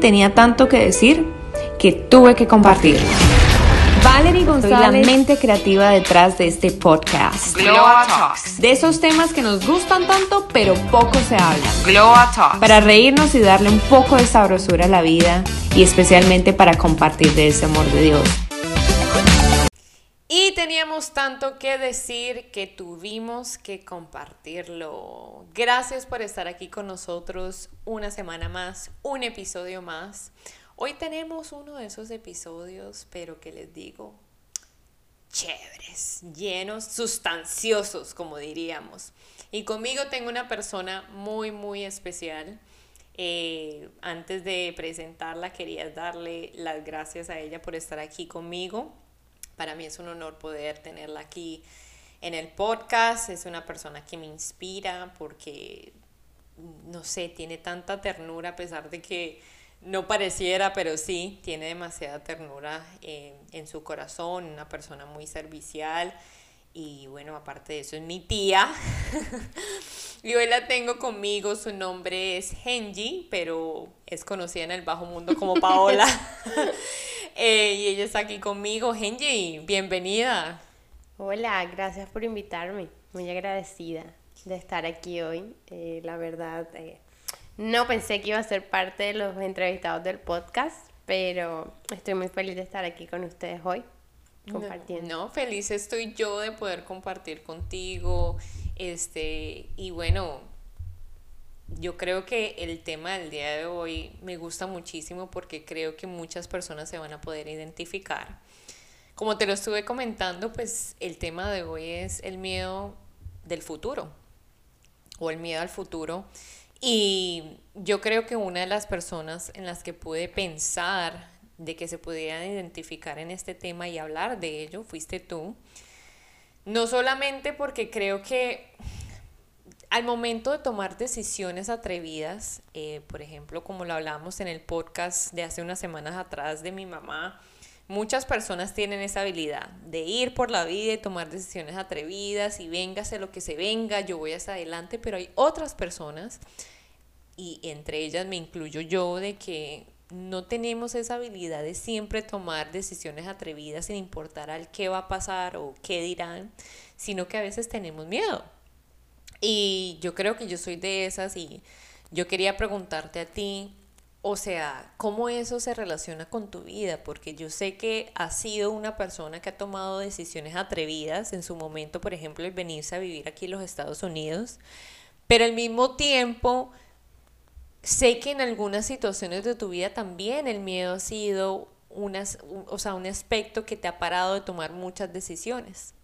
tenía tanto que decir que tuve que compartir. Valerie González, la mente creativa detrás de este podcast. Glow Talks. De esos temas que nos gustan tanto, pero poco se habla. Glow Talks. Para reírnos y darle un poco de sabrosura a la vida y especialmente para compartir de ese amor de Dios. Y teníamos tanto que decir que tuvimos que compartirlo. Gracias por estar aquí con nosotros una semana más, un episodio más. Hoy tenemos uno de esos episodios, pero que les digo, chéveres, llenos, sustanciosos, como diríamos. Y conmigo tengo una persona muy, muy especial. Eh, antes de presentarla, quería darle las gracias a ella por estar aquí conmigo. Para mí es un honor poder tenerla aquí en el podcast. Es una persona que me inspira porque, no sé, tiene tanta ternura a pesar de que no pareciera, pero sí, tiene demasiada ternura eh, en su corazón, una persona muy servicial. Y bueno, aparte de eso es mi tía. y hoy la tengo conmigo, su nombre es Henji, pero es conocida en el bajo mundo como Paola. Eh, y ella está aquí conmigo. Henji, bienvenida. Hola, gracias por invitarme. Muy agradecida de estar aquí hoy. Eh, la verdad, eh, no pensé que iba a ser parte de los entrevistados del podcast, pero estoy muy feliz de estar aquí con ustedes hoy, compartiendo. No, feliz estoy yo de poder compartir contigo. Este, y bueno, yo creo que el tema del día de hoy me gusta muchísimo porque creo que muchas personas se van a poder identificar. Como te lo estuve comentando, pues el tema de hoy es el miedo del futuro o el miedo al futuro. Y yo creo que una de las personas en las que pude pensar de que se pudieran identificar en este tema y hablar de ello fuiste tú. No solamente porque creo que al momento de tomar decisiones atrevidas, eh, por ejemplo, como lo hablábamos en el podcast de hace unas semanas atrás de mi mamá, muchas personas tienen esa habilidad de ir por la vida y tomar decisiones atrevidas y véngase lo que se venga, yo voy hacia adelante, pero hay otras personas, y entre ellas me incluyo yo, de que no tenemos esa habilidad de siempre tomar decisiones atrevidas sin importar al qué va a pasar o qué dirán, sino que a veces tenemos miedo y yo creo que yo soy de esas y yo quería preguntarte a ti, o sea, ¿cómo eso se relaciona con tu vida? Porque yo sé que has sido una persona que ha tomado decisiones atrevidas en su momento, por ejemplo, el venirse a vivir aquí en los Estados Unidos, pero al mismo tiempo sé que en algunas situaciones de tu vida también el miedo ha sido unas, o sea, un aspecto que te ha parado de tomar muchas decisiones.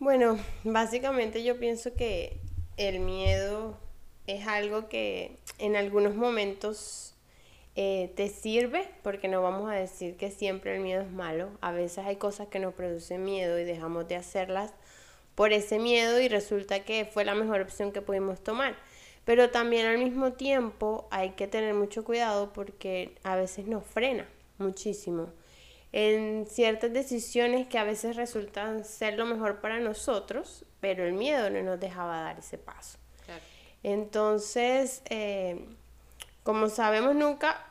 Bueno, básicamente yo pienso que el miedo es algo que en algunos momentos eh, te sirve, porque no vamos a decir que siempre el miedo es malo. A veces hay cosas que nos producen miedo y dejamos de hacerlas por ese miedo y resulta que fue la mejor opción que pudimos tomar. Pero también al mismo tiempo hay que tener mucho cuidado porque a veces nos frena muchísimo en ciertas decisiones que a veces resultan ser lo mejor para nosotros, pero el miedo no nos dejaba dar ese paso. Entonces, eh, como sabemos nunca,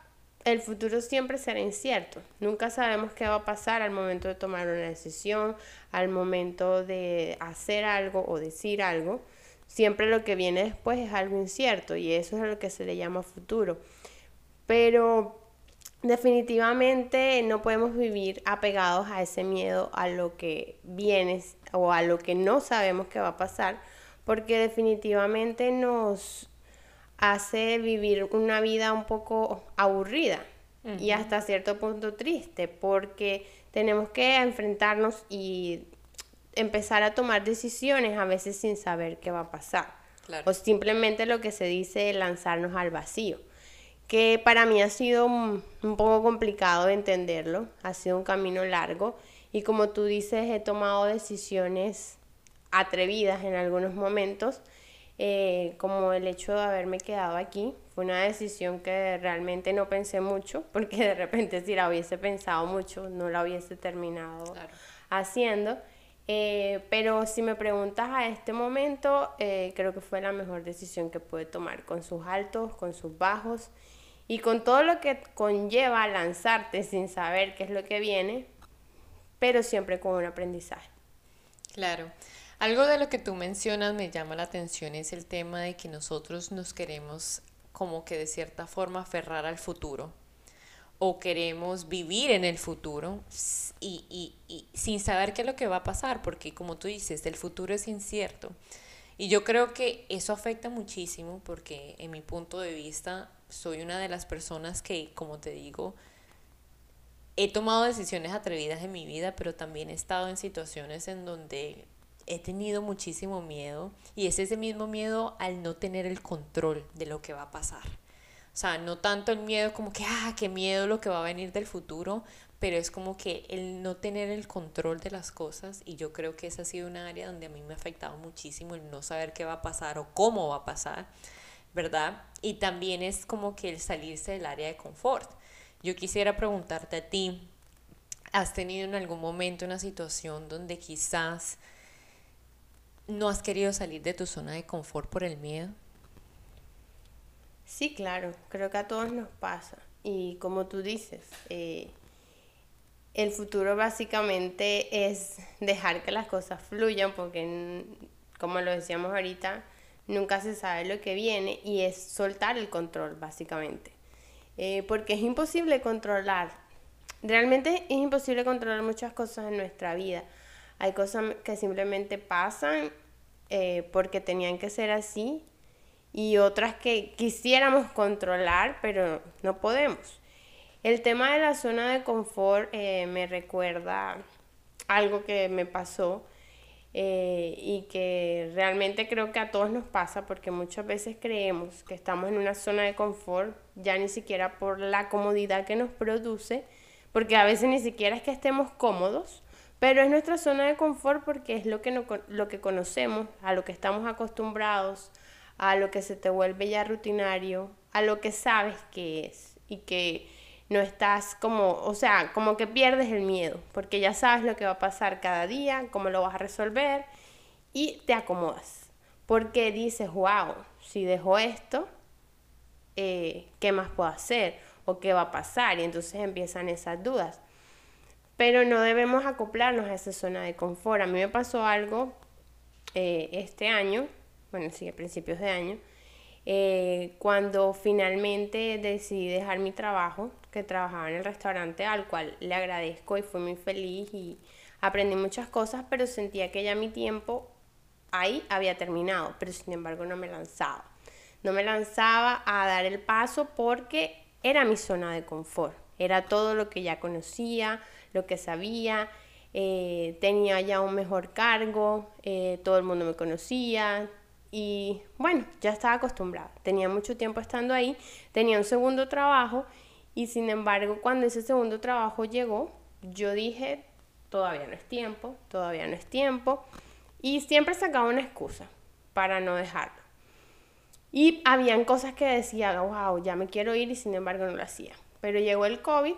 el futuro siempre será incierto. Nunca sabemos qué va a pasar al momento de tomar una decisión, al momento de hacer algo o decir algo. Siempre lo que viene después es algo incierto y eso es lo que se le llama futuro. Pero definitivamente no podemos vivir apegados a ese miedo, a lo que viene o a lo que no sabemos que va a pasar, porque definitivamente nos hace vivir una vida un poco aburrida y hasta cierto punto triste, porque tenemos que enfrentarnos y empezar a tomar decisiones a veces sin saber qué va a pasar. O simplemente lo que se dice lanzarnos al vacío que para mí ha sido un, poco complicado de entenderlo, ha sido un camino largo y como tú dices, he tomado decisiones atrevidas en algunos momentos, eh, como el hecho de haberme quedado aquí. Fue una decisión que realmente no pensé mucho, porque de repente si la hubiese pensado mucho, no la hubiese terminado haciendo. Eh, pero si me preguntas a este momento, eh, creo que fue la mejor decisión que pude tomar, con sus altos, con sus bajos y con todo lo que conlleva lanzarte sin saber qué es lo que viene, pero siempre con un aprendizaje. Claro. Algo de lo que tú mencionas me llama la atención es el tema de que nosotros nos queremos como que de cierta forma aferrar al futuro o queremos vivir en el futuro y, y, sin saber qué es lo que va a pasar, porque como tú dices, el futuro es incierto. Y yo creo que eso afecta muchísimo porque en mi punto de vista soy una de las personas que, como te digo, he tomado decisiones atrevidas en mi vida, pero también he estado en situaciones en donde he tenido muchísimo miedo y es ese mismo miedo al no tener el control de lo que va a pasar. O sea, no tanto el miedo como que, ah, qué miedo lo que va a venir del futuro, pero es como que el no tener el control de las cosas y yo creo que esa ha sido una área donde a mí me ha afectado muchísimo el no saber qué va a pasar o cómo va a pasar, ¿verdad? Y también es como que el salirse del área de confort. Yo quisiera preguntarte a ti, ¿has tenido en algún momento una situación donde quizás no has querido salir de tu zona de confort por el miedo? Sí, claro, creo que a todos nos pasa. Y como tú dices, eh, el futuro básicamente es dejar que las cosas fluyan porque, como lo decíamos ahorita, nunca se sabe lo que viene y es soltar el control básicamente. Eh, porque es imposible controlar, realmente es imposible controlar muchas cosas en nuestra vida. Hay cosas que simplemente pasan eh, porque tenían que ser así y otras que quisiéramos controlar, pero no podemos. El tema de la zona de confort eh, me recuerda algo que me pasó eh, y que realmente creo que a todos nos pasa porque muchas veces creemos que estamos en una zona de confort ya ni siquiera por la comodidad que nos produce, porque a veces ni siquiera es que estemos cómodos, pero es nuestra zona de confort porque es lo que, no, lo que conocemos, a lo que estamos acostumbrados, a lo que se te vuelve ya rutinario, a lo que sabes que es y que no estás como, o sea, como que pierdes el miedo, porque ya sabes lo que va a pasar cada día, cómo lo vas a resolver y te acomodas, porque dices, wow, si dejo esto, eh, ¿qué más puedo hacer? ¿O qué va a pasar? Y entonces empiezan esas dudas. Pero no debemos acoplarnos a esa zona de confort. A mí me pasó algo eh, este año bueno, sí, a principios de año, eh, cuando finalmente decidí dejar mi trabajo, que trabajaba en el restaurante, al cual le agradezco y fui muy feliz y aprendí muchas cosas, pero sentía que ya mi tiempo ahí había terminado, pero sin embargo no me lanzaba. No me lanzaba a dar el paso porque era mi zona de confort, era todo lo que ya conocía, lo que sabía, eh, tenía ya un mejor cargo, eh, todo el mundo me conocía, y bueno, ya estaba acostumbrada. Tenía mucho tiempo estando ahí, tenía un segundo trabajo y sin embargo cuando ese segundo trabajo llegó, yo dije, todavía no es tiempo, todavía no es tiempo. Y siempre sacaba una excusa para no dejarlo. Y habían cosas que decía, wow, ya me quiero ir y sin embargo no lo hacía. Pero llegó el COVID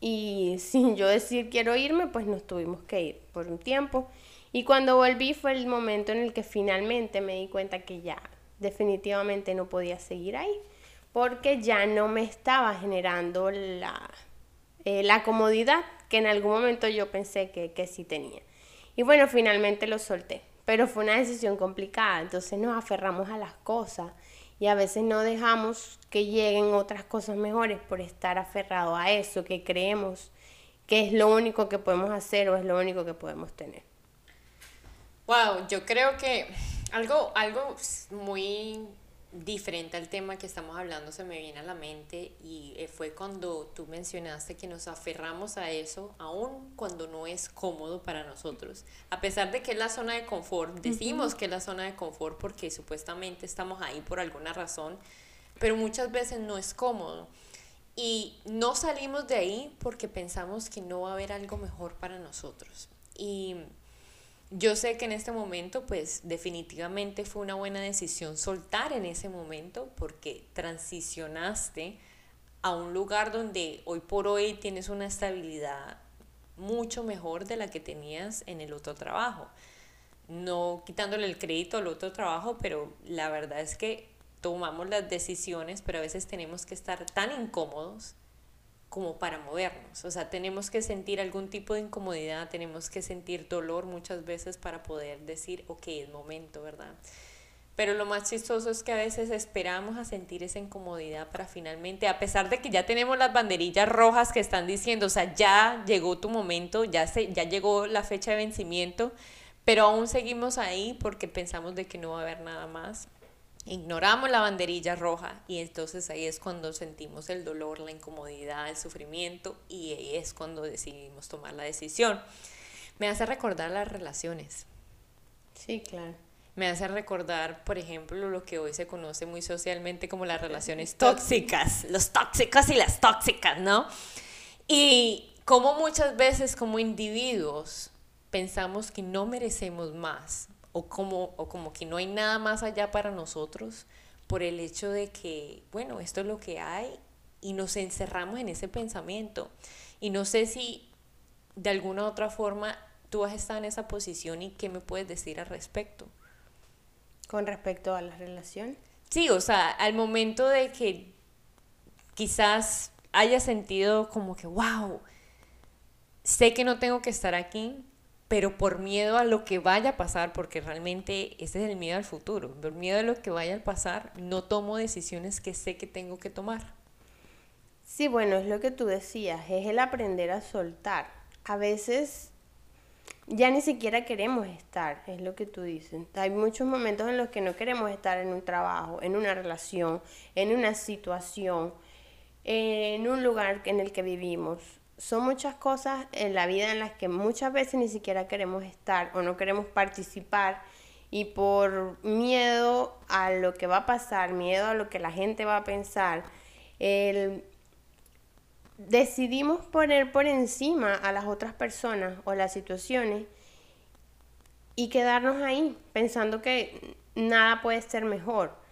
y sin yo decir quiero irme, pues nos tuvimos que ir por un tiempo. Y cuando volví fue el momento en el que finalmente me di cuenta que ya definitivamente no podía seguir ahí, porque ya no me estaba generando la, eh, la comodidad que en algún momento yo pensé que, que sí tenía. Y bueno, finalmente lo solté, pero fue una decisión complicada, entonces nos aferramos a las cosas y a veces no dejamos que lleguen otras cosas mejores por estar aferrado a eso que creemos que es lo único que podemos hacer o es lo único que podemos tener. Wow, yo creo que algo, algo muy diferente al tema que estamos hablando se me viene a la mente y eh, fue cuando tú mencionaste que nos aferramos a eso aun cuando no es cómodo para nosotros. A pesar de que es la zona de confort, decimos que es la zona de confort porque supuestamente estamos ahí por alguna razón, pero muchas veces no es cómodo. Y no salimos de ahí porque pensamos que no va a haber algo mejor para nosotros. Y yo sé que en este momento, pues definitivamente fue una buena decisión soltar en ese momento porque transicionaste a un lugar donde hoy por hoy tienes una estabilidad mucho mejor de la que tenías en el otro trabajo. No quitándole el crédito al otro trabajo, pero la verdad es que tomamos las decisiones, pero a veces tenemos que estar tan incómodos como para movernos. O sea, tenemos que sentir algún tipo de incomodidad, tenemos que sentir dolor muchas veces para poder decir, ok, es momento, ¿verdad? Pero lo más chistoso es que a veces esperamos a sentir esa incomodidad para finalmente, a pesar de que ya tenemos las banderillas rojas que están diciendo, o sea, ya llegó tu momento, ya, se, ya llegó la fecha de vencimiento, pero aún seguimos ahí porque pensamos de que no va a haber nada más ignoramos la banderilla roja y entonces ahí es cuando sentimos el dolor, la incomodidad, el sufrimiento y ahí es cuando decidimos tomar la decisión. Me hace recordar las relaciones. Sí, claro. Me hace recordar, por ejemplo, lo que hoy se conoce muy socialmente como las relaciones tóxicas, los tóxicos y las tóxicas, ¿no? Y como muchas veces como individuos pensamos que no merecemos más o como, o como que no hay nada más allá para nosotros por el hecho de que, bueno, esto es lo que hay y nos encerramos en ese pensamiento. Y no sé si de alguna u otra forma tú has estado en esa posición y qué me puedes decir al respecto. ¿Con respecto a la relación? Sí, o sea, al momento de que quizás haya sentido como que, wow, sé que no tengo que estar aquí, pero por miedo a lo que vaya a pasar, porque realmente ese es el miedo al futuro, por miedo a lo que vaya a pasar, no tomo decisiones que sé que tengo que tomar. Sí, bueno, es lo que tú decías, es el aprender a soltar. A veces ya ni siquiera queremos estar, es lo que tú dices. Hay muchos momentos en los que no queremos estar en un trabajo, en una relación, en una situación, en un lugar en el que vivimos son muchas cosas en la vida en las que muchas veces ni siquiera queremos estar o no queremos participar y por miedo a lo que va a pasar, miedo a lo que la gente va a pensar, decidimos poner por encima a las otras personas o las situaciones y quedarnos ahí pensando que nada puede ser mejor.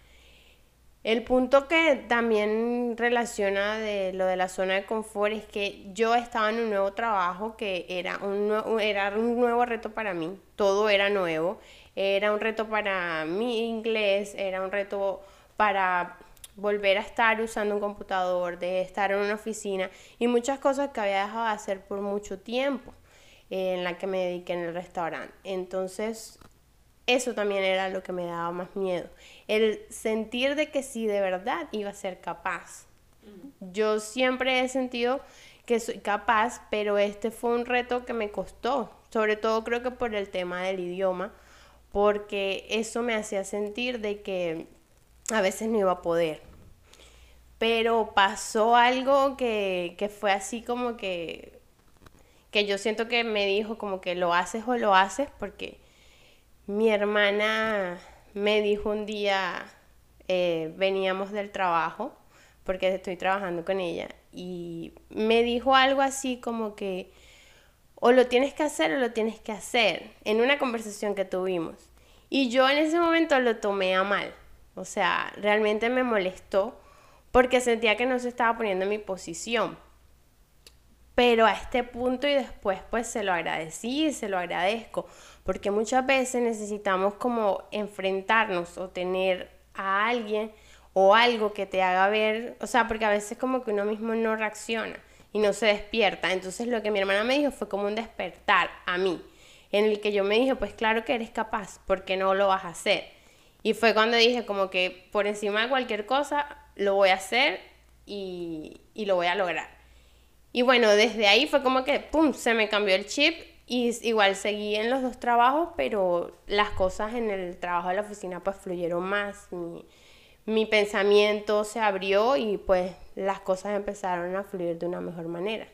El punto que también relaciona de lo de la zona de confort es que yo estaba en un nuevo trabajo que era un, era un nuevo reto para mí, todo era nuevo, era un reto para mi inglés, era un reto para volver a estar usando un computador, de estar en una oficina y muchas cosas que había dejado de hacer por mucho tiempo eh, en la que me dediqué en el restaurante. Entonces eso también era lo que me daba más miedo. El sentir de que sí de verdad iba a ser capaz. Yo siempre he sentido que soy capaz, pero este fue un reto que me costó, sobre todo creo que por el tema del idioma, porque eso me hacía sentir de que a veces no iba a poder. Pero pasó algo que, que fue así como que, que yo siento que me dijo como que lo haces o lo haces, porque mi hermana me dijo un día, eh, veníamos del trabajo, porque estoy trabajando con ella, y me dijo algo así como que o lo tienes que hacer o lo tienes que hacer, en una conversación que tuvimos. Y yo en ese momento lo tomé a mal, o sea, realmente me molestó porque sentía que no se estaba poniendo en mi posición. Pero a este punto y después pues se lo agradecí se lo agradezco, porque muchas veces necesitamos como enfrentarnos o tener a alguien o algo que te haga ver, o sea, porque a veces como que uno mismo no reacciona y no se despierta. Entonces lo que mi hermana me dijo fue como un despertar a mí, en el que yo me dije, pues claro que eres capaz, porque no lo vas a hacer? Y fue cuando dije como que por encima de cualquier cosa lo voy a hacer y, y lo voy a lograr. Y bueno, desde ahí fue como que, ¡pum!, se me cambió el chip y igual seguí en los dos trabajos, pero las cosas en el trabajo de la oficina pues fluyeron más. Mi, mi pensamiento se abrió y pues las cosas empezaron a fluir de una mejor manera.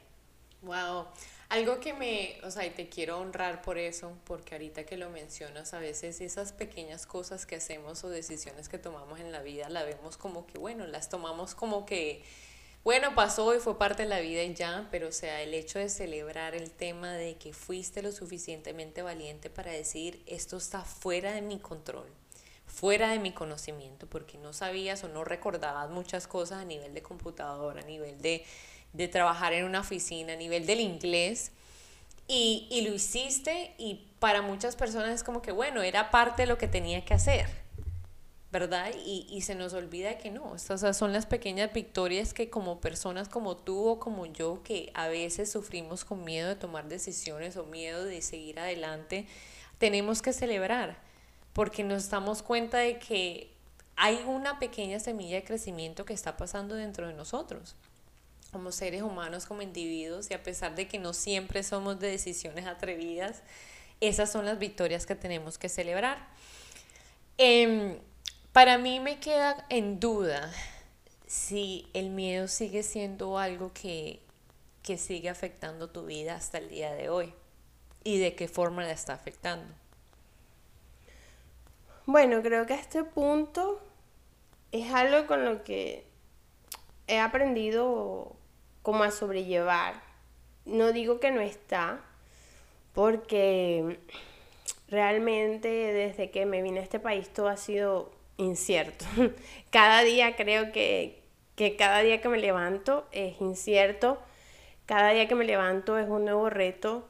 Wow. Algo que me, o sea, y te quiero honrar por eso, porque ahorita que lo mencionas, a veces esas pequeñas cosas que hacemos o decisiones que tomamos en la vida, la vemos como que, bueno, las tomamos como que bueno, pasó y fue parte de la vida y ya, pero o sea, el hecho de celebrar el tema de que fuiste lo suficientemente valiente para decir esto está fuera de mi control, fuera de mi conocimiento, porque no sabías o no recordabas muchas cosas a nivel de computadora, a nivel de, de trabajar en una oficina, a nivel del inglés. Y, y lo hiciste y para muchas personas es como que, bueno, era parte de lo que tenía que hacer ¿verdad? Y, y, se nos olvida que no, estas son las pequeñas victorias que como personas como tú o como yo, que a veces sufrimos con miedo de tomar decisiones o miedo de seguir adelante, tenemos que celebrar, porque nos damos cuenta de que hay una pequeña semilla de crecimiento que está pasando dentro de nosotros como seres humanos, como individuos, y a pesar de que no siempre somos de decisiones atrevidas, esas son las victorias que tenemos que celebrar. Eh, para mí me queda en duda si el miedo sigue siendo algo que, que sigue afectando tu vida hasta el día de hoy y de qué forma la está afectando. Bueno, creo que a este punto es algo con lo que he aprendido como a sobrellevar. No digo que no está, porque realmente desde que me vine a este país todo ha sido incierto. Cada día creo que, que cada día que me levanto es incierto. Cada día que me levanto es un nuevo reto.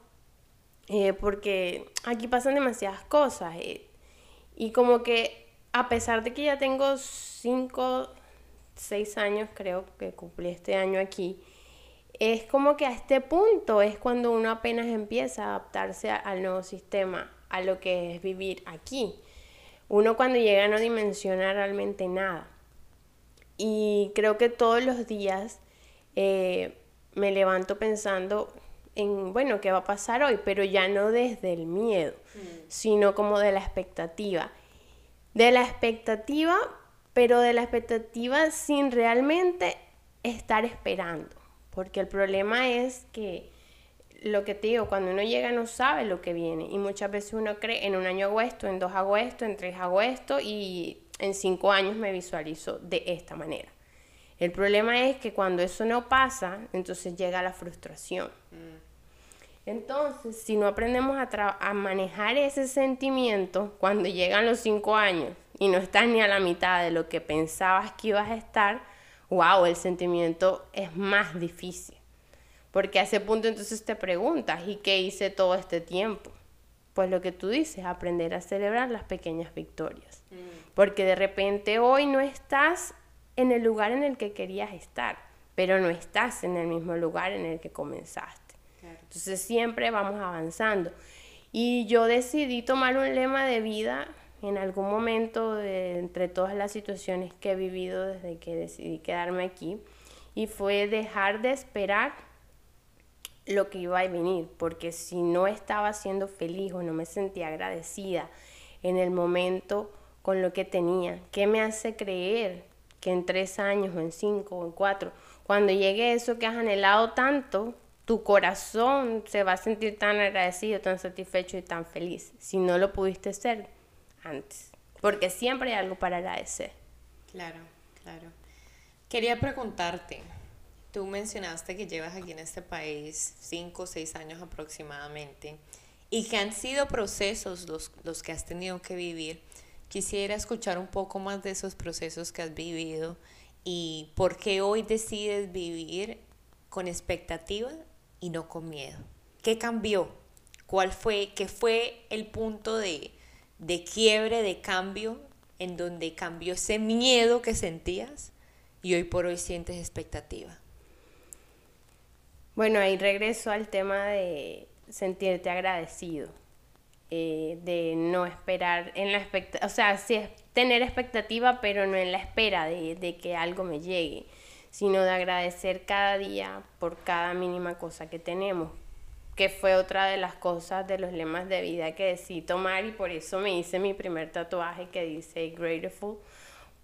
Eh, porque aquí pasan demasiadas cosas. Eh, y como que a pesar de que ya tengo 5, 6 años, creo que cumplí este año aquí, es como que a este punto es cuando uno apenas empieza a adaptarse al nuevo sistema, a lo que es vivir aquí. Uno cuando llega no dimensiona realmente nada. Y creo que todos los días eh, me levanto pensando en, bueno, ¿qué va a pasar hoy? Pero ya no desde el miedo, mm. sino como de la expectativa. De la expectativa, pero de la expectativa sin realmente estar esperando. Porque el problema es que lo que te digo, cuando uno llega no sabe lo que viene y muchas veces uno cree en un año hago esto, en dos hago esto, en tres hago esto y en cinco años me visualizo de esta manera. El problema es que cuando eso no pasa, entonces llega la frustración. Mm. Entonces, si no aprendemos a, a, manejar ese sentimiento cuando llegan los cinco años y no estás ni a la mitad de lo que pensabas que ibas a estar, wow, el sentimiento es más difícil. Porque a ese punto entonces te preguntas, ¿y qué hice todo este tiempo? Pues lo que tú dices, aprender a celebrar las pequeñas victorias. Mm. Porque de repente hoy no estás en el lugar en el que querías estar, pero no estás en el mismo lugar en el que comenzaste. Entonces siempre vamos avanzando. Y yo decidí tomar un lema de vida en algún momento de, entre todas las situaciones que he vivido desde que decidí quedarme aquí y fue dejar de esperar lo que iba a venir, porque si no estaba siendo feliz o no me sentía agradecida en el momento con lo que tenía, ¿qué me hace creer que en tres años o en cinco o en cuatro, cuando llegue eso que has anhelado tanto, tu corazón se va a sentir tan agradecido, tan satisfecho y tan feliz, si no lo pudiste ser antes? Porque siempre hay algo para agradecer. Claro, claro. Quería preguntarte, Tú mencionaste que llevas aquí en este país cinco o seis años aproximadamente y que han sido procesos los, los que has tenido que vivir. Quisiera escuchar un poco más de esos procesos que has vivido y por qué hoy decides vivir con expectativa y no con miedo. ¿Qué cambió? ¿Cuál fue, qué fue el punto de, de quiebre, de cambio, en donde cambió ese miedo que sentías y hoy por hoy sientes expectativa? Bueno, ahí regreso al tema de sentirte agradecido, eh, de no esperar en la expectativa, o sea, sí es tener expectativa, pero no en la espera de, de que algo me llegue, sino de agradecer cada día por cada mínima cosa que tenemos, que fue otra de las cosas de los lemas de vida que decidí tomar y por eso me hice mi primer tatuaje que dice Grateful,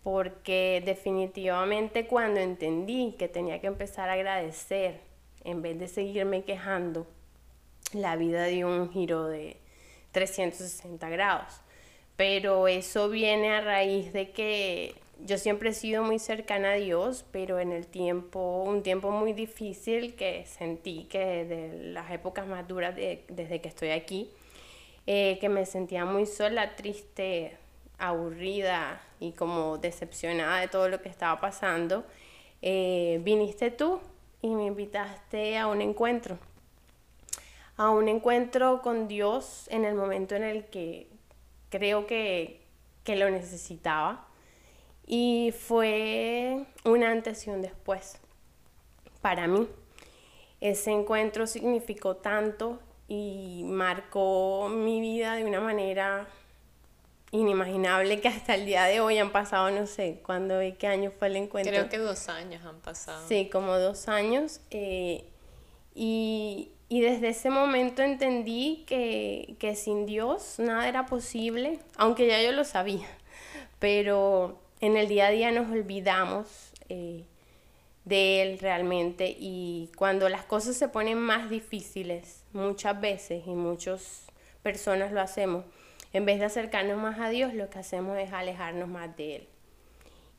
porque definitivamente cuando entendí que tenía que empezar a agradecer en vez de seguirme quejando, la vida dio un giro de 360 grados. Pero eso viene a raíz de que yo siempre he sido muy cercana a Dios, pero en el tiempo, un tiempo muy difícil que sentí que de las épocas más duras desde que estoy aquí, eh, que me sentía muy sola, triste, aburrida y como decepcionada de todo lo que estaba pasando, eh, viniste tú y me invitaste a un encuentro, a un encuentro con Dios en el momento en el que creo que, que lo necesitaba. Y fue un antes y un después para mí. Ese encuentro significó tanto y marcó mi vida de una manera inimaginable que hasta el día de hoy han pasado, no sé, cuándo y qué año fue el encuentro. Creo que dos años han pasado. Sí, como dos años. Eh, y, y, desde ese momento entendí que, que, sin Dios nada era posible, aunque ya yo lo sabía, pero en el día a día nos olvidamos eh, de Él realmente y cuando las cosas se ponen más difíciles, muchas veces y muchas personas lo hacemos, en vez de acercarnos más a Dios, lo que hacemos es alejarnos más de Él.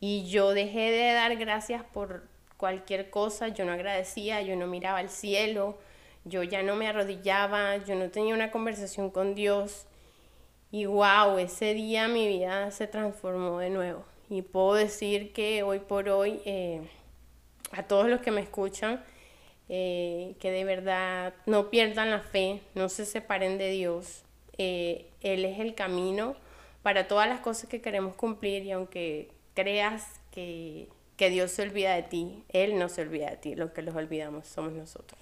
Y yo dejé de dar gracias por cualquier cosa, yo no agradecía, yo no miraba al cielo, yo ya no me arrodillaba, yo no tenía una conversación con Dios. Y wow, ese día mi vida se transformó de nuevo. Y puedo decir que hoy por hoy, eh, a todos los que me escuchan, eh, que de verdad no pierdan la fe, no se separen de Dios. Eh, él es el camino para todas las cosas que queremos cumplir y aunque creas que que Dios se olvida de ti, Él no se olvida de ti, lo que los olvidamos somos nosotros.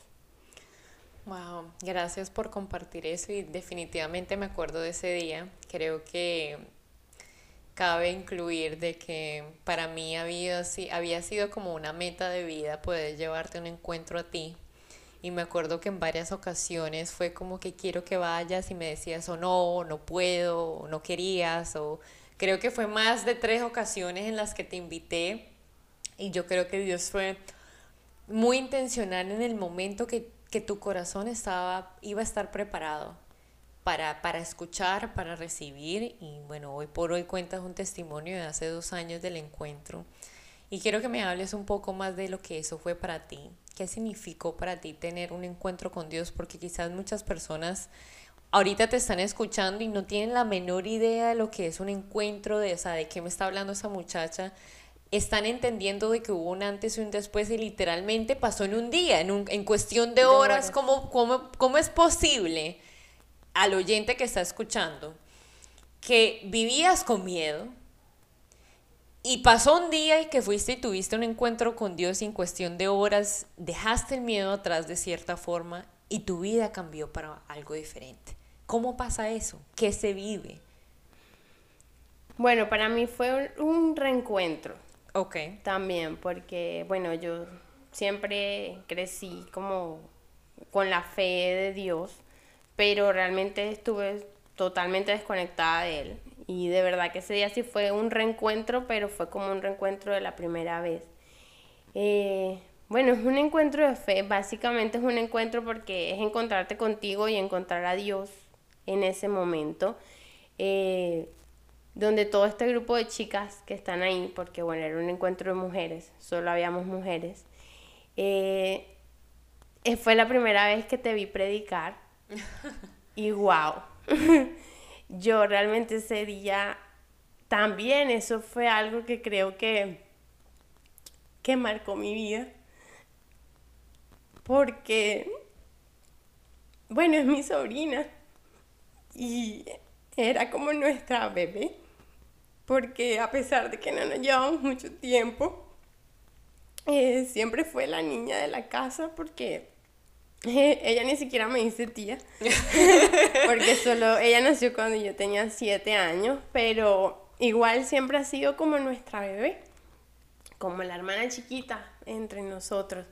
Wow, gracias por compartir eso y definitivamente me acuerdo de ese día. Creo que cabe incluir de que para mí había, había sido como una meta de vida poder llevarte un encuentro a ti. Y me acuerdo que en varias ocasiones fue como que quiero que vayas y me decías o no, no puedo, o no querías, o creo que fue más de tres ocasiones en las que te invité y yo creo que Dios fue muy intencional en el momento que, tu corazón estaba, iba a estar preparado para, para escuchar, para recibir. Y bueno, hoy por hoy cuentas un testimonio de hace dos años del encuentro. Y quiero que me hables un poco más de lo que eso fue para ti. ¿Qué significó para ti tener un encuentro con Dios? Porque quizás muchas personas ahorita te están escuchando y no tienen la menor idea de lo que es un encuentro, de, o sea, de qué me está hablando esa muchacha están entendiendo de que hubo un antes y un después y literalmente pasó en un día, en, un, en cuestión de horas, ¿cómo, cómo, cómo es posible al oyente que está escuchando que vivías con miedo y pasó un día y que fuiste y tuviste un encuentro con Dios en cuestión de horas, dejaste el miedo atrás de cierta forma y tu vida cambió para algo diferente? ¿Cómo pasa eso? ¿Qué se vive? Bueno, para mí fue un reencuentro Ok. También, porque, bueno, yo siempre crecí como con la fe de Dios, pero realmente estuve totalmente desconectada de Él. Y de verdad que ese día sí fue un reencuentro, pero fue como un reencuentro de la primera vez. Eh, bueno, es un encuentro de fe, básicamente es un encuentro porque es encontrarte contigo y encontrar a Dios en ese momento. Eh, donde todo este grupo de chicas que están ahí, porque bueno, era un encuentro de mujeres, solo habíamos mujeres, eh, fue la primera vez que te vi predicar y wow, yo realmente ese día también eso fue algo que creo que, que marcó mi vida, porque, bueno, es mi sobrina y era como nuestra bebé. Porque a pesar de que no nos llevamos mucho tiempo, eh, siempre fue la niña de la casa porque ella ni siquiera me dice tía, porque solo ella nació cuando yo tenía siete años, pero igual siempre ha sido como nuestra bebé, como la hermana chiquita entre nosotros.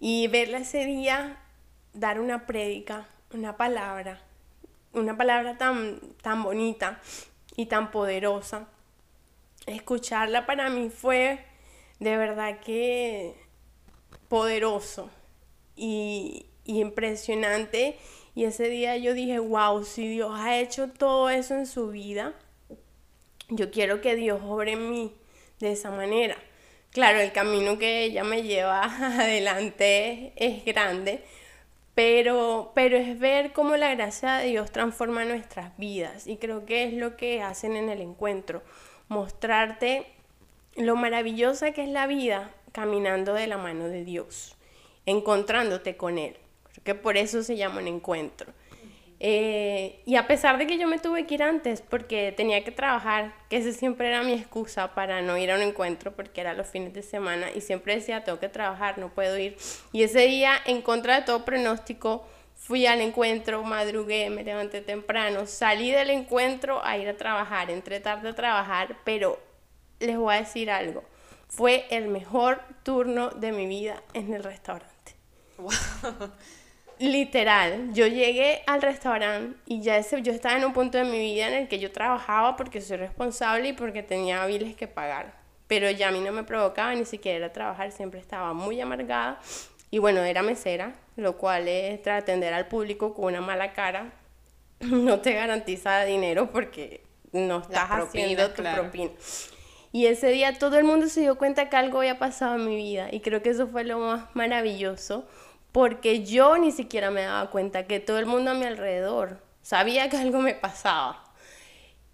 Y verla ese día dar una prédica, una palabra, una palabra tan, tan bonita y tan poderosa escucharla para mí fue de verdad que poderoso y, impresionante. Y ese día yo dije, wow, si Dios ha hecho todo eso en su vida, yo quiero que Dios obre en mí de esa manera. Claro, el camino que ella me lleva adelante es grande, pero, pero es ver cómo la gracia de Dios transforma nuestras vidas y creo que es lo que hacen en el encuentro mostrarte lo maravillosa que es la vida caminando de la mano de Dios, encontrándote con Él. Que por eso se llama un encuentro. Eh, y a pesar de que yo me tuve que ir antes porque tenía que trabajar, que esa siempre era mi excusa para no ir a un encuentro porque era los fines de semana y siempre decía, tengo que trabajar, no puedo ir. Y ese día, en contra de todo pronóstico, fui al encuentro, madrugué, me levanté temprano, salí del encuentro a ir a trabajar, entré tarde a trabajar, pero les voy a decir algo, fue el mejor turno de mi vida en el restaurante. Literal, yo llegué al restaurante y ya ese, yo estaba en un punto de mi vida en el que yo trabajaba porque soy responsable y porque tenía biles que pagar. Pero ya a mí no me provocaba ni siquiera trabajar, siempre estaba muy amargada. Y bueno, era mesera, lo cual es atender al público con una mala cara. No te garantiza dinero porque no estás haciendo tu propina. Y ese día todo el mundo se dio cuenta que algo había pasado en mi vida y creo que eso fue lo más maravilloso porque yo ni siquiera me daba cuenta que todo el mundo a mi alrededor sabía que algo me pasaba.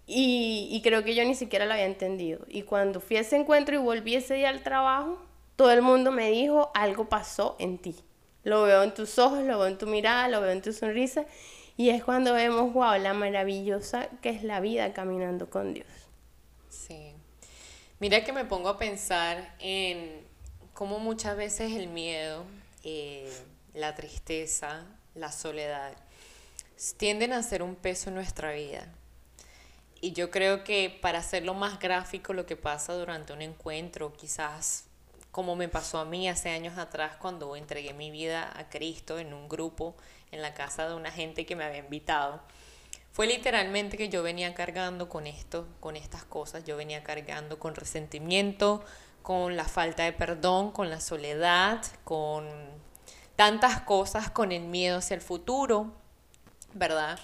Y, y, creo que yo ni siquiera lo había entendido. Y cuando fui a ese encuentro y volví ese día al trabajo, todo el mundo me dijo, algo pasó en ti. Lo veo en tus ojos, lo veo en tu mirada, lo veo en tu sonrisa. Y es cuando vemos, wow, la maravillosa que es la vida caminando con Dios. Sí. Mira que me pongo a pensar en cómo muchas veces el miedo eh, la tristeza, la soledad, tienden a ser un peso en nuestra vida. Y yo creo que para hacerlo más gráfico lo que pasa durante un encuentro, quizás como me pasó a mí hace años atrás cuando entregué mi vida a Cristo en un grupo en la casa de una gente que me había invitado, fue literalmente que yo venía cargando con esto, con estas cosas, yo venía cargando con resentimiento, con la falta de perdón, con la soledad, con tantas cosas, con el miedo hacia el futuro, ¿verdad?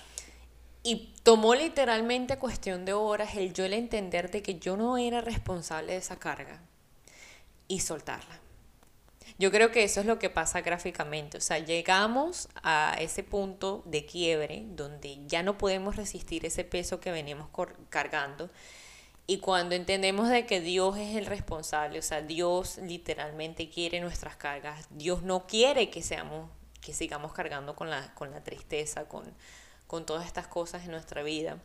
Y tomó literalmente cuestión de horas el yo el entender de que yo no era responsable de esa carga y soltarla. Yo creo que eso es lo que pasa gráficamente, o sea, llegamos a ese punto de quiebre donde ya no podemos resistir ese peso que venimos cargando y cuando entendemos de que Dios es el responsable, o sea, Dios literalmente quiere nuestras cargas, Dios no quiere que seamos, que sigamos cargando con la, con la tristeza, con, con todas estas cosas en nuestra vida,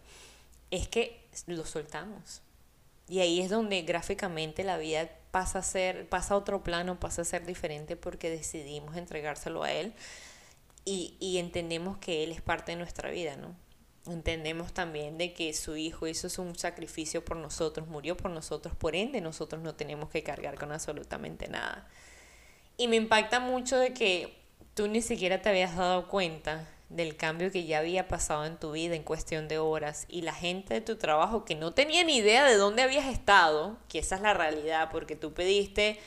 es que lo soltamos. Y ahí es donde gráficamente la vida pasa a ser, pasa a otro plano, pasa a ser diferente porque decidimos entregárselo a Él y, y entendemos que Él es parte de nuestra vida, ¿no? Entendemos también de que su hijo hizo un sacrificio por nosotros, murió por nosotros, por ende nosotros no tenemos que cargar con absolutamente nada. Y me impacta mucho de que tú ni siquiera te habías dado cuenta del cambio que ya había pasado en tu vida en cuestión de horas y la gente de tu trabajo que no tenía ni idea de dónde habías estado, que esa es la realidad, porque tú pediste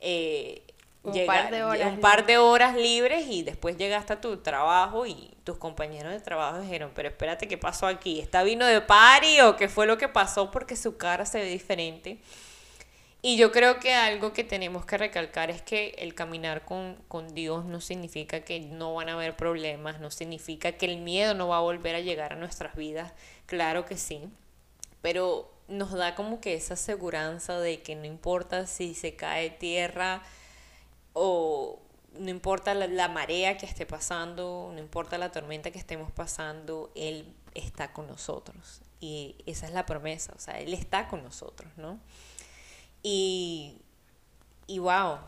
eh, un, par de horas un par de horas libres y después llegaste a tu trabajo y tus compañeros de trabajo dijeron, pero espérate, ¿qué pasó aquí? ¿Está vino de party o qué fue lo que pasó? Porque su cara se ve diferente. Y yo creo que algo que tenemos que recalcar es que el caminar con, con Dios no significa que no van a haber problemas, no significa que el miedo no va a volver a llegar a nuestras vidas, claro que sí, pero nos da como que esa seguridad de que no importa si se cae tierra, o no importa la, marea que esté pasando, no importa la tormenta que estemos pasando, Él está con nosotros. Y esa es la promesa, o sea, Él está con nosotros, ¿no? Y, y wow,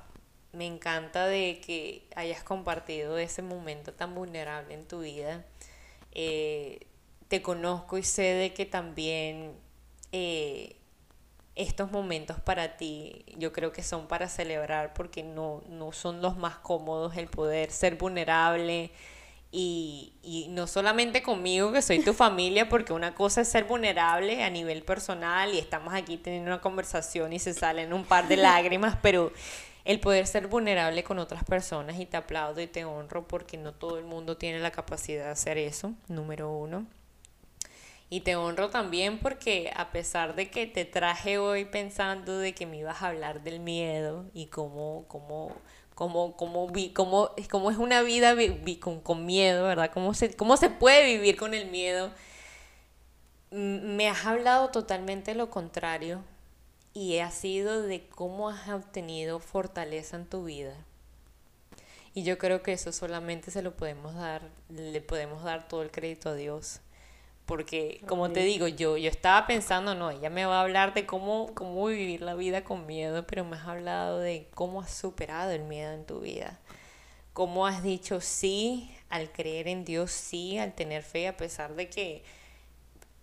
me encanta de que hayas compartido ese momento tan vulnerable en tu vida. Eh, te conozco y sé de que también eh, estos momentos para ti yo creo que son para celebrar porque no, no son los más cómodos el poder ser vulnerable y, y, no solamente conmigo que soy tu familia porque una cosa es ser vulnerable a nivel personal y estamos aquí teniendo una conversación y se salen un par de lágrimas pero el poder ser vulnerable con otras personas y te aplaudo y te honro porque no todo el mundo tiene la capacidad de hacer eso número uno y te honro también porque a pesar de que te traje hoy pensando de que me ibas a hablar del miedo y cómo, cómo, cómo, cómo, cómo, cómo es una vida con, con, miedo, ¿verdad? Cómo se, cómo se puede vivir con el miedo. Me has hablado totalmente lo contrario y ha sido de cómo has obtenido fortaleza en tu vida. Y yo creo que eso solamente se lo podemos dar, le podemos dar todo el crédito a Dios. Porque, como te digo, yo, yo estaba pensando, no, ella me va a hablar de cómo, cómo vivir la vida con miedo, pero me has hablado de cómo has superado el miedo en tu vida. Cómo has dicho sí al creer en Dios, sí al tener fe, a pesar de que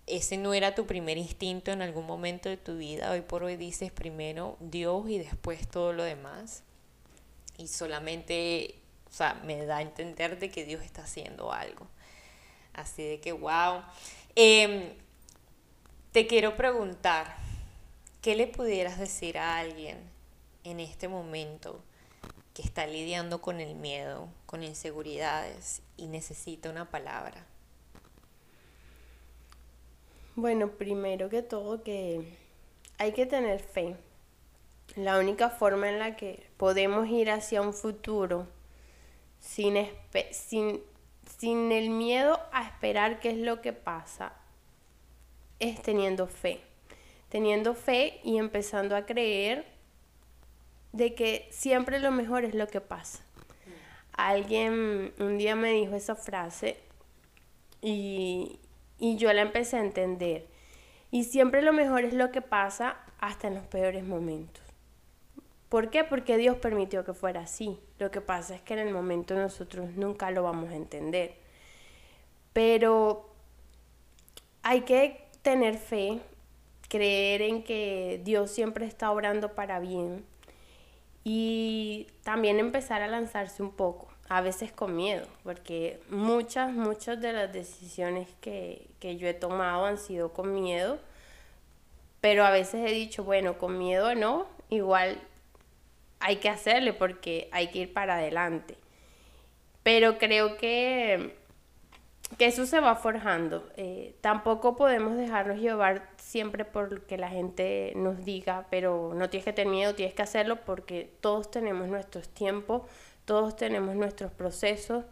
ese no era tu primer instinto en algún momento de tu vida. Hoy por hoy dices primero Dios y después todo lo demás. Y solamente, o sea, me da a entender de que Dios está haciendo algo. Así de que, wow. Em, te quiero preguntar, ¿qué le pudieras decir a alguien en este momento que está lidiando con el miedo, con inseguridades y necesita una palabra? Bueno, primero que todo que hay que tener fe. La única forma en la que podemos ir hacia un futuro sin, sin, sin el miedo a esperar qué es lo que pasa es teniendo fe. Teniendo fe y empezando a creer de que siempre lo mejor es lo que pasa. Alguien un día me dijo esa frase y, y yo la empecé a entender. Y siempre lo mejor es lo que pasa hasta en los peores momentos. ¿Por qué? Porque Dios permitió que fuera así. Lo que pasa es que en el momento nosotros nunca lo vamos a entender. Pero hay que tener fe, creer en que Dios siempre está obrando para bien y también empezar a lanzarse un poco a veces con miedo, porque muchas, muchas de las decisiones que, yo he tomado han sido con miedo, pero a veces he dicho, bueno, con miedo no, igual hay que hacerle porque hay que ir para adelante. Pero creo que, que eso se va forjando. Eh, tampoco podemos dejarnos llevar siempre por lo que la gente nos diga, pero no tienes que tener miedo, tienes que hacerlo porque todos tenemos nuestros tiempos todos tenemos nuestros procesos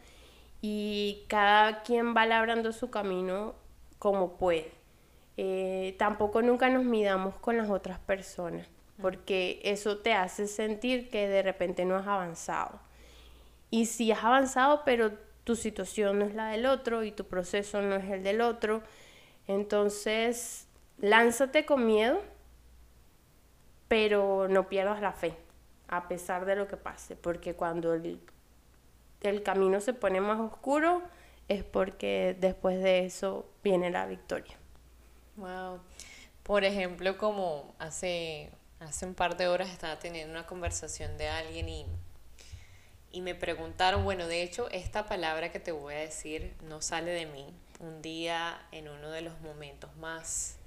y cada quien va labrando su camino como puede. Eh, tampoco nunca nos midamos con las otras personas, porque eso te hace sentir que de repente no has avanzado. Y si has avanzado, pero tu situación no es la del otro y tu proceso no es el del otro, entonces lánzate con miedo, pero no pierdas la fe a pesar de lo que pase, porque cuando el, camino se pone más oscuro es porque después de eso viene la victoria. Wow. Por ejemplo, como hace, hace un par de horas estaba teniendo una conversación de alguien y, y me preguntaron, bueno, de hecho, esta palabra que te voy a decir no sale de mí. Un día en uno de los momentos más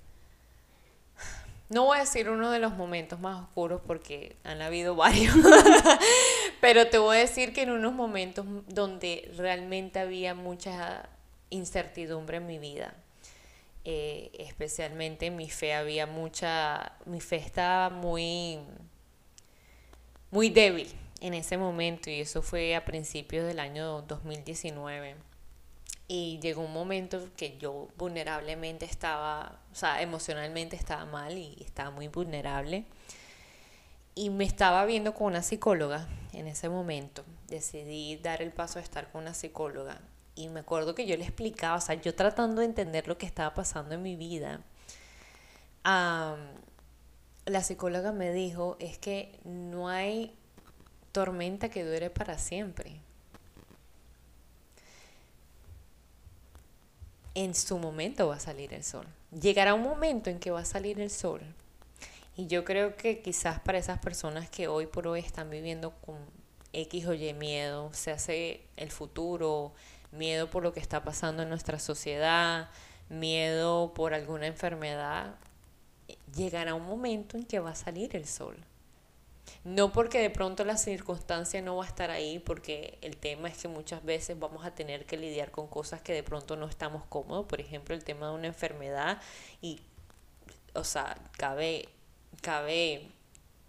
no voy a decir uno de los momentos más oscuros porque han habido varios, pero te voy a decir que en unos momentos donde realmente había mucha incertidumbre en mi vida, eh, especialmente en mi fe había mucha, mi fe estaba muy, muy débil en ese momento y eso fue a principios del año 2019. Y llegó un momento que yo vulnerablemente estaba, o sea, emocionalmente estaba mal y estaba muy vulnerable. Y me estaba viendo con una psicóloga en ese momento. Decidí dar el paso a estar con una psicóloga. Y me acuerdo que yo le explicaba, o sea, yo tratando de entender lo que estaba pasando en mi vida. la psicóloga me dijo, es que no hay tormenta que dure para siempre. en su momento va a salir el sol. Llegará un momento en que va a salir el sol. Y yo creo que quizás para esas personas que hoy por hoy están viviendo con X o Y miedo, se hace el futuro, miedo por lo que está pasando en nuestra sociedad, miedo por alguna enfermedad, llegará un momento en que va a salir el sol. No porque de pronto la circunstancia no va a estar ahí, porque el tema es que muchas veces vamos a tener que lidiar con cosas que de pronto no estamos cómodos, por ejemplo el tema de una enfermedad y, o sea, cabe, cabe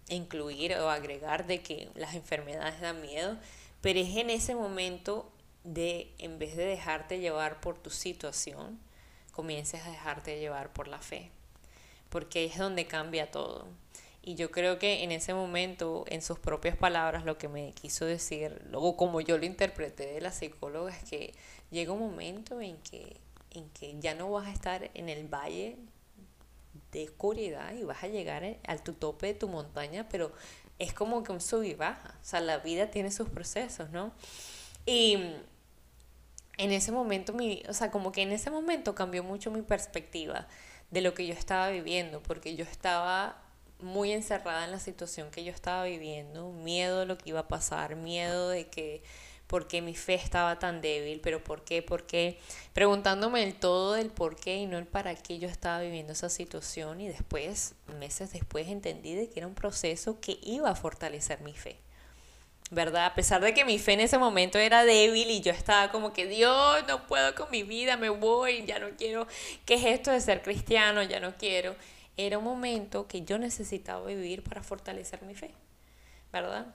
incluir o agregar de que las enfermedades dan miedo, pero es en ese momento de, en vez de dejarte llevar por tu situación, comiences a dejarte llevar por la fe, porque es donde cambia todo. Y yo creo que en ese momento, en sus propias palabras, lo que me quiso decir, luego como yo lo interpreté de la psicóloga, es que llega un momento en que, en que ya no vas a estar en el valle de oscuridad y vas a llegar al tu tope de tu montaña, pero es como que un sub y baja. O sea, la vida tiene sus procesos, ¿no? Y en ese momento, mi, o sea, como que en ese momento cambió mucho mi perspectiva de lo que yo estaba viviendo, porque yo estaba muy encerrada en la situación que yo estaba viviendo, miedo de lo que iba a pasar, miedo de que por qué mi fe estaba tan débil, pero por qué, por qué, preguntándome el todo del por qué y no el para qué yo estaba viviendo esa situación y después, meses después, entendí de que era un proceso que iba a fortalecer mi fe. ¿Verdad? A pesar de que mi fe en ese momento era débil y yo estaba como que Dios, no puedo con mi vida, me voy, ya no quiero, ¿qué es esto de ser cristiano? Ya no quiero. Era un momento que yo necesitaba vivir para fortalecer mi fe, ¿verdad?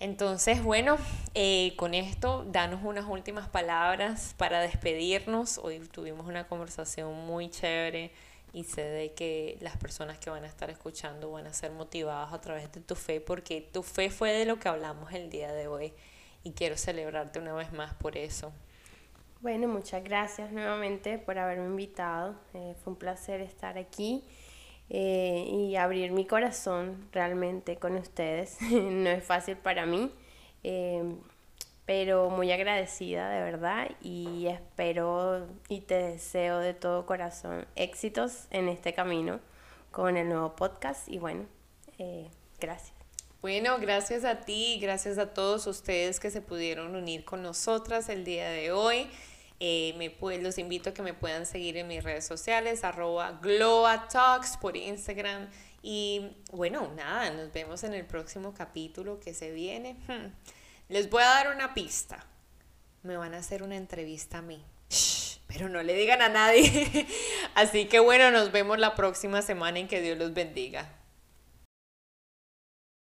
Entonces, bueno, eh, con esto, danos unas últimas palabras para despedirnos. Hoy tuvimos una conversación muy chévere y sé de que las personas que van a estar escuchando van a ser motivadas a través de tu fe, porque tu fe fue de lo que hablamos el día de hoy y quiero celebrarte una vez más por eso. Bueno, muchas gracias nuevamente por haberme invitado. Eh, fue un placer estar aquí. Eh, y abrir mi corazón realmente con ustedes. no es fácil para mí, eh, pero muy agradecida de verdad y espero y te deseo de todo corazón éxitos en este camino con el nuevo podcast y bueno, eh, gracias. Bueno, gracias a ti, gracias a todos ustedes que se pudieron unir con nosotras el día de hoy. Eh, me, los invito a que me puedan seguir en mis redes sociales, arroba gloatalks por Instagram. Y bueno, nada, nos vemos en el próximo capítulo que se viene. Hmm. Les voy a dar una pista. Me van a hacer una entrevista a mí. pero no le digan a nadie. Así que bueno, nos vemos la próxima semana en que Dios los bendiga.